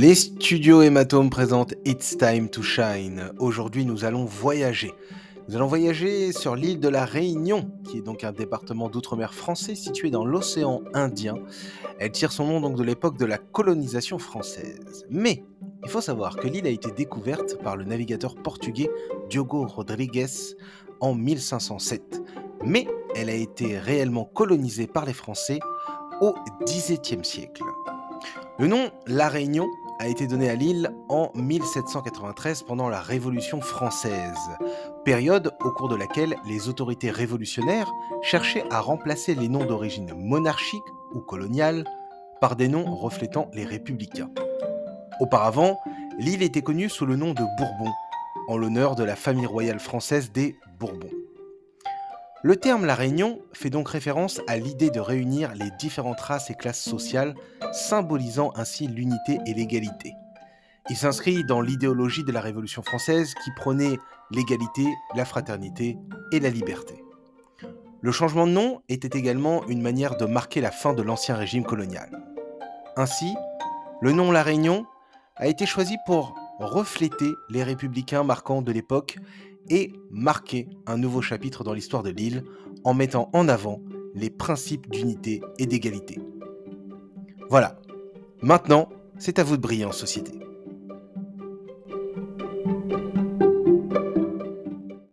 Les studios Hématome présentent It's Time to Shine. Aujourd'hui, nous allons voyager. Nous allons voyager sur l'île de la Réunion, qui est donc un département d'outre-mer français situé dans l'océan Indien. Elle tire son nom donc de l'époque de la colonisation française. Mais il faut savoir que l'île a été découverte par le navigateur portugais Diogo Rodrigues en 1507. Mais elle a été réellement colonisée par les Français au XVIIe siècle. Le nom La Réunion a été donné à l'île en 1793 pendant la Révolution française, période au cours de laquelle les autorités révolutionnaires cherchaient à remplacer les noms d'origine monarchique ou coloniale par des noms reflétant les républicains. Auparavant, l'île était connue sous le nom de Bourbon, en l'honneur de la famille royale française des Bourbons. Le terme La Réunion fait donc référence à l'idée de réunir les différentes races et classes sociales, symbolisant ainsi l'unité et l'égalité. Il s'inscrit dans l'idéologie de la Révolution française qui prônait l'égalité, la fraternité et la liberté. Le changement de nom était également une manière de marquer la fin de l'ancien régime colonial. Ainsi, le nom La Réunion a été choisi pour refléter les républicains marquants de l'époque et marquer un nouveau chapitre dans l'histoire de l'île en mettant en avant les principes d'unité et d'égalité. Voilà, maintenant, c'est à vous de briller en société.